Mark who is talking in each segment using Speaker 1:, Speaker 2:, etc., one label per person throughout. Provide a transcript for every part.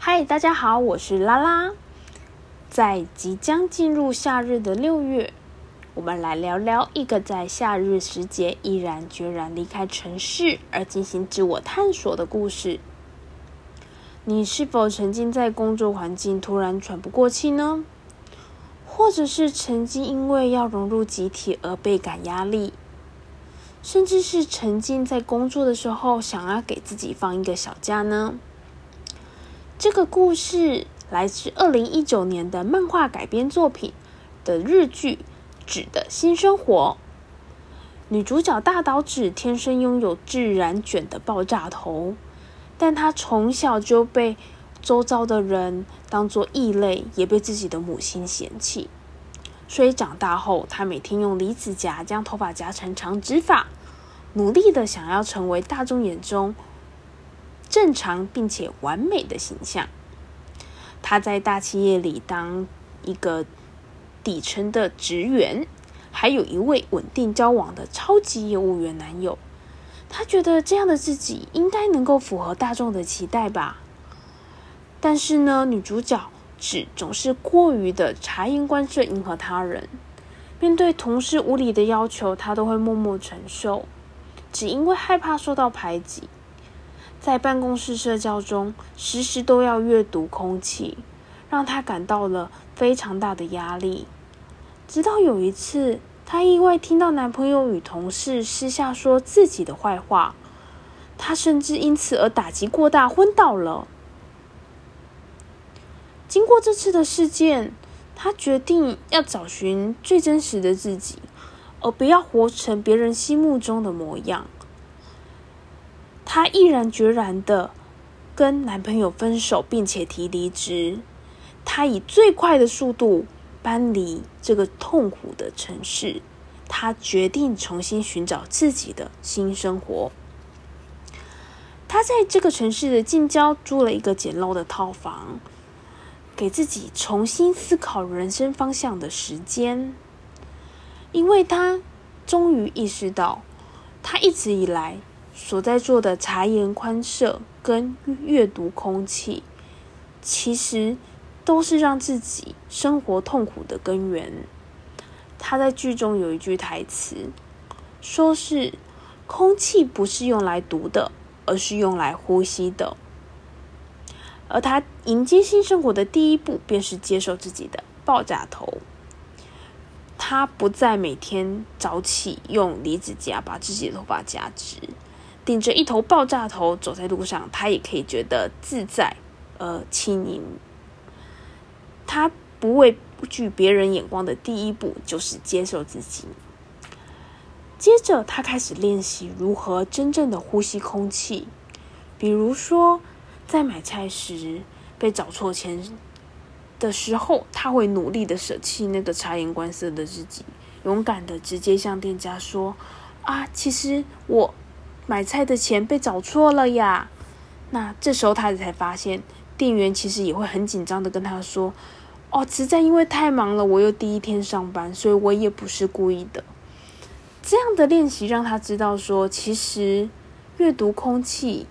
Speaker 1: 嗨，大家好，我是拉拉。在即将进入夏日的六月，我们来聊聊一个在夏日时节毅然决然离开城市而进行自我探索的故事。你是否曾经在工作环境突然喘不过气呢？或者是曾经因为要融入集体而倍感压力？甚至是曾经在工作的时候想要给自己放一个小假呢？这个故事来自二零一九年的漫画改编作品的日剧《纸的新生活》。女主角大岛纸天生拥有自然卷的爆炸头，但她从小就被周遭的人当作异类，也被自己的母亲嫌弃。所以长大后，她每天用离子夹将头发夹成长直发，努力的想要成为大众眼中正常并且完美的形象。她在大企业里当一个底层的职员，还有一位稳定交往的超级业务员男友。她觉得这样的自己应该能够符合大众的期待吧。但是呢，女主角。只总是过于的察言观色，迎合他人。面对同事无理的要求，他都会默默承受，只因为害怕受到排挤。在办公室社交中，时时都要阅读空气，让他感到了非常大的压力。直到有一次，她意外听到男朋友与同事私下说自己的坏话，她甚至因此而打击过大，昏倒了。经过这次的事件，她决定要找寻最真实的自己，而不要活成别人心目中的模样。她毅然决然的跟男朋友分手，并且提离职。她以最快的速度搬离这个痛苦的城市。她决定重新寻找自己的新生活。她在这个城市的近郊租了一个简陋的套房。给自己重新思考人生方向的时间，因为她终于意识到，她一直以来所在做的察言观色跟阅读空气，其实都是让自己生活痛苦的根源。他在剧中有一句台词，说是空气不是用来读的，而是用来呼吸的。而他迎接新生活的第一步，便是接受自己的爆炸头。他不再每天早起用离子夹把自己的头发夹直，顶着一头爆炸头走在路上，他也可以觉得自在而轻盈。他不畏惧别人眼光的第一步，就是接受自己。接着，他开始练习如何真正的呼吸空气，比如说。在买菜时被找错钱的时候，他会努力的舍弃那个察言观色的自己，勇敢的直接向店家说：“啊，其实我买菜的钱被找错了呀。”那这时候他才发现，店员其实也会很紧张的跟他说：“哦，实在因为太忙了，我又第一天上班，所以我也不是故意的。”这样的练习让他知道说，其实阅读空气。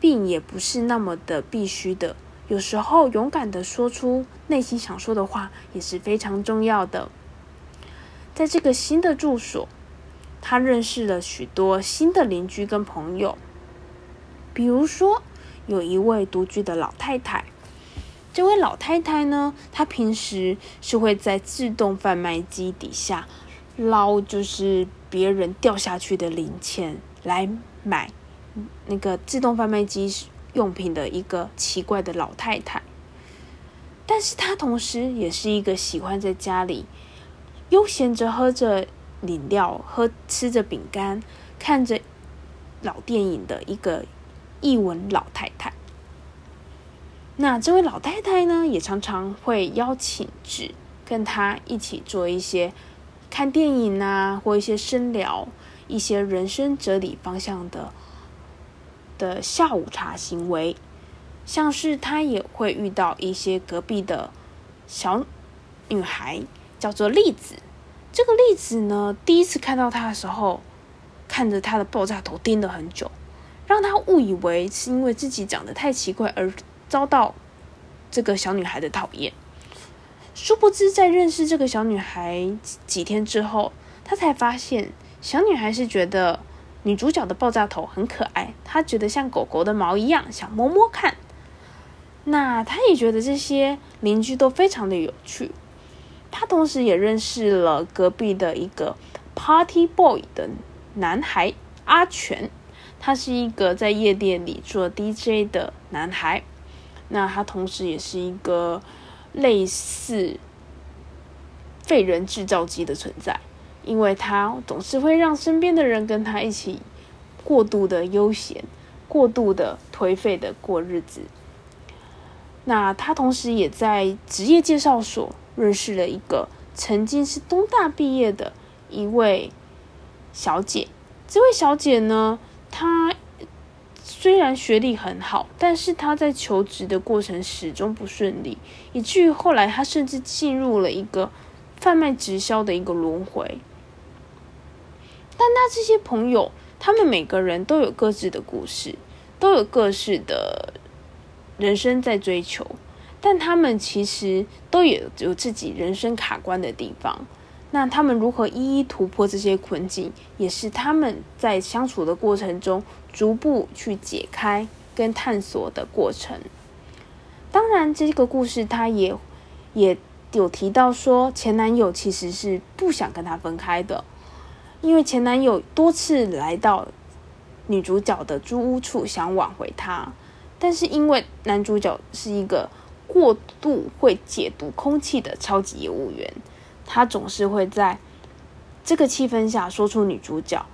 Speaker 1: 并也不是那么的必须的，有时候勇敢的说出内心想说的话也是非常重要的。在这个新的住所，他认识了许多新的邻居跟朋友，比如说有一位独居的老太太。这位老太太呢，她平时是会在自动贩卖机底下捞，就是别人掉下去的零钱来买。那个自动贩卖机用品的一个奇怪的老太太，但是她同时也是一个喜欢在家里悠闲着喝着饮料、喝吃着饼干、看着老电影的一个译文老太太。那这位老太太呢，也常常会邀请纸跟她一起做一些看电影啊，或一些深聊一些人生哲理方向的。的下午茶行为，像是他也会遇到一些隔壁的小女孩，叫做栗子。这个例子呢，第一次看到他的时候，看着他的爆炸头盯了很久，让他误以为是因为自己长得太奇怪而遭到这个小女孩的讨厌。殊不知，在认识这个小女孩几天之后，他才发现小女孩是觉得女主角的爆炸头很可爱，她觉得像狗狗的毛一样，想摸摸看。那她也觉得这些邻居都非常的有趣。他同时也认识了隔壁的一个 Party Boy 的男孩阿全。他是一个在夜店里做 DJ 的男孩，那他同时也是一个类似废人制造机的存在，因为他总是会让身边的人跟他一起过度的悠闲、过度的颓废的过日子。那他同时也在职业介绍所认识了一个曾经是东大毕业的一位小姐，这位小姐呢？她虽然学历很好，但是她在求职的过程始终不顺利，以至于后来她甚至进入了一个贩卖直销的一个轮回。但他这些朋友，他们每个人都有各自的故事，都有各式的人生在追求，但他们其实都有有自己人生卡关的地方。那他们如何一一突破这些困境，也是他们在相处的过程中逐步去解开跟探索的过程。当然，这个故事他也也有提到说，前男友其实是不想跟他分开的，因为前男友多次来到女主角的租屋处想挽回她，但是因为男主角是一个过度会解读空气的超级业务员。他总是会在这个气氛下说出女主角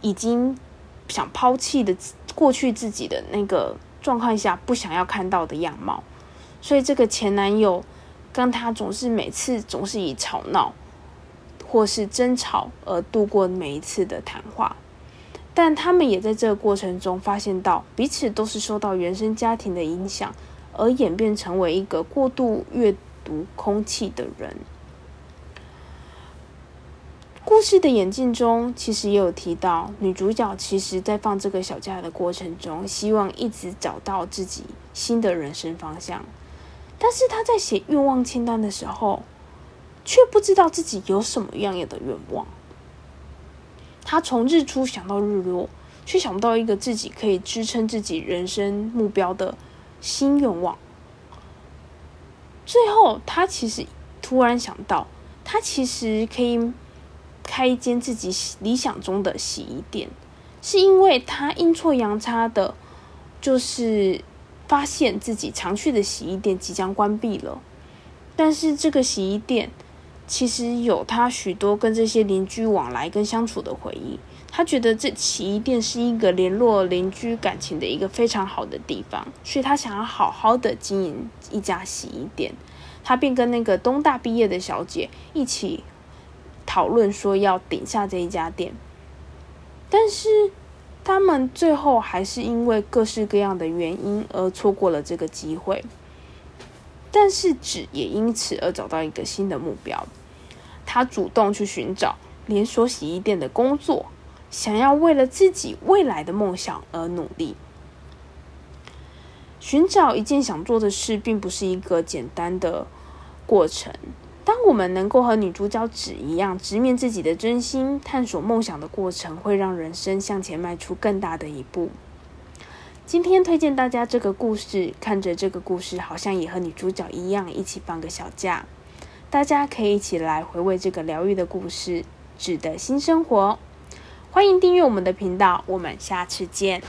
Speaker 1: 已经想抛弃的过去自己的那个状况下不想要看到的样貌，所以这个前男友跟他总是每次总是以吵闹或是争吵而度过每一次的谈话，但他们也在这个过程中发现到彼此都是受到原生家庭的影响而演变成为一个过度阅读空气的人。故事的演进中，其实也有提到，女主角其实在放这个小假的过程中，希望一直找到自己新的人生方向。但是她在写愿望清单的时候，却不知道自己有什么样的愿望。她从日出想到日落，却想不到一个自己可以支撑自己人生目标的新愿望。最后，他其实突然想到，他其实可以。开一间自己理想中的洗衣店，是因为他阴错阳差的，就是发现自己常去的洗衣店即将关闭了。但是这个洗衣店其实有他许多跟这些邻居往来跟相处的回忆。他觉得这洗衣店是一个联络邻居感情的一个非常好的地方，所以他想要好好的经营一家洗衣店。他便跟那个东大毕业的小姐一起。讨论说要顶下这一家店，但是他们最后还是因为各式各样的原因而错过了这个机会。但是纸也因此而找到一个新的目标，他主动去寻找连锁洗衣店的工作，想要为了自己未来的梦想而努力。寻找一件想做的事，并不是一个简单的过程。当我们能够和女主角纸一样，直面自己的真心，探索梦想的过程，会让人生向前迈出更大的一步。今天推荐大家这个故事，看着这个故事，好像也和女主角一样，一起放个小假。大家可以一起来回味这个疗愈的故事，纸的新生活。欢迎订阅我们的频道，我们下次见。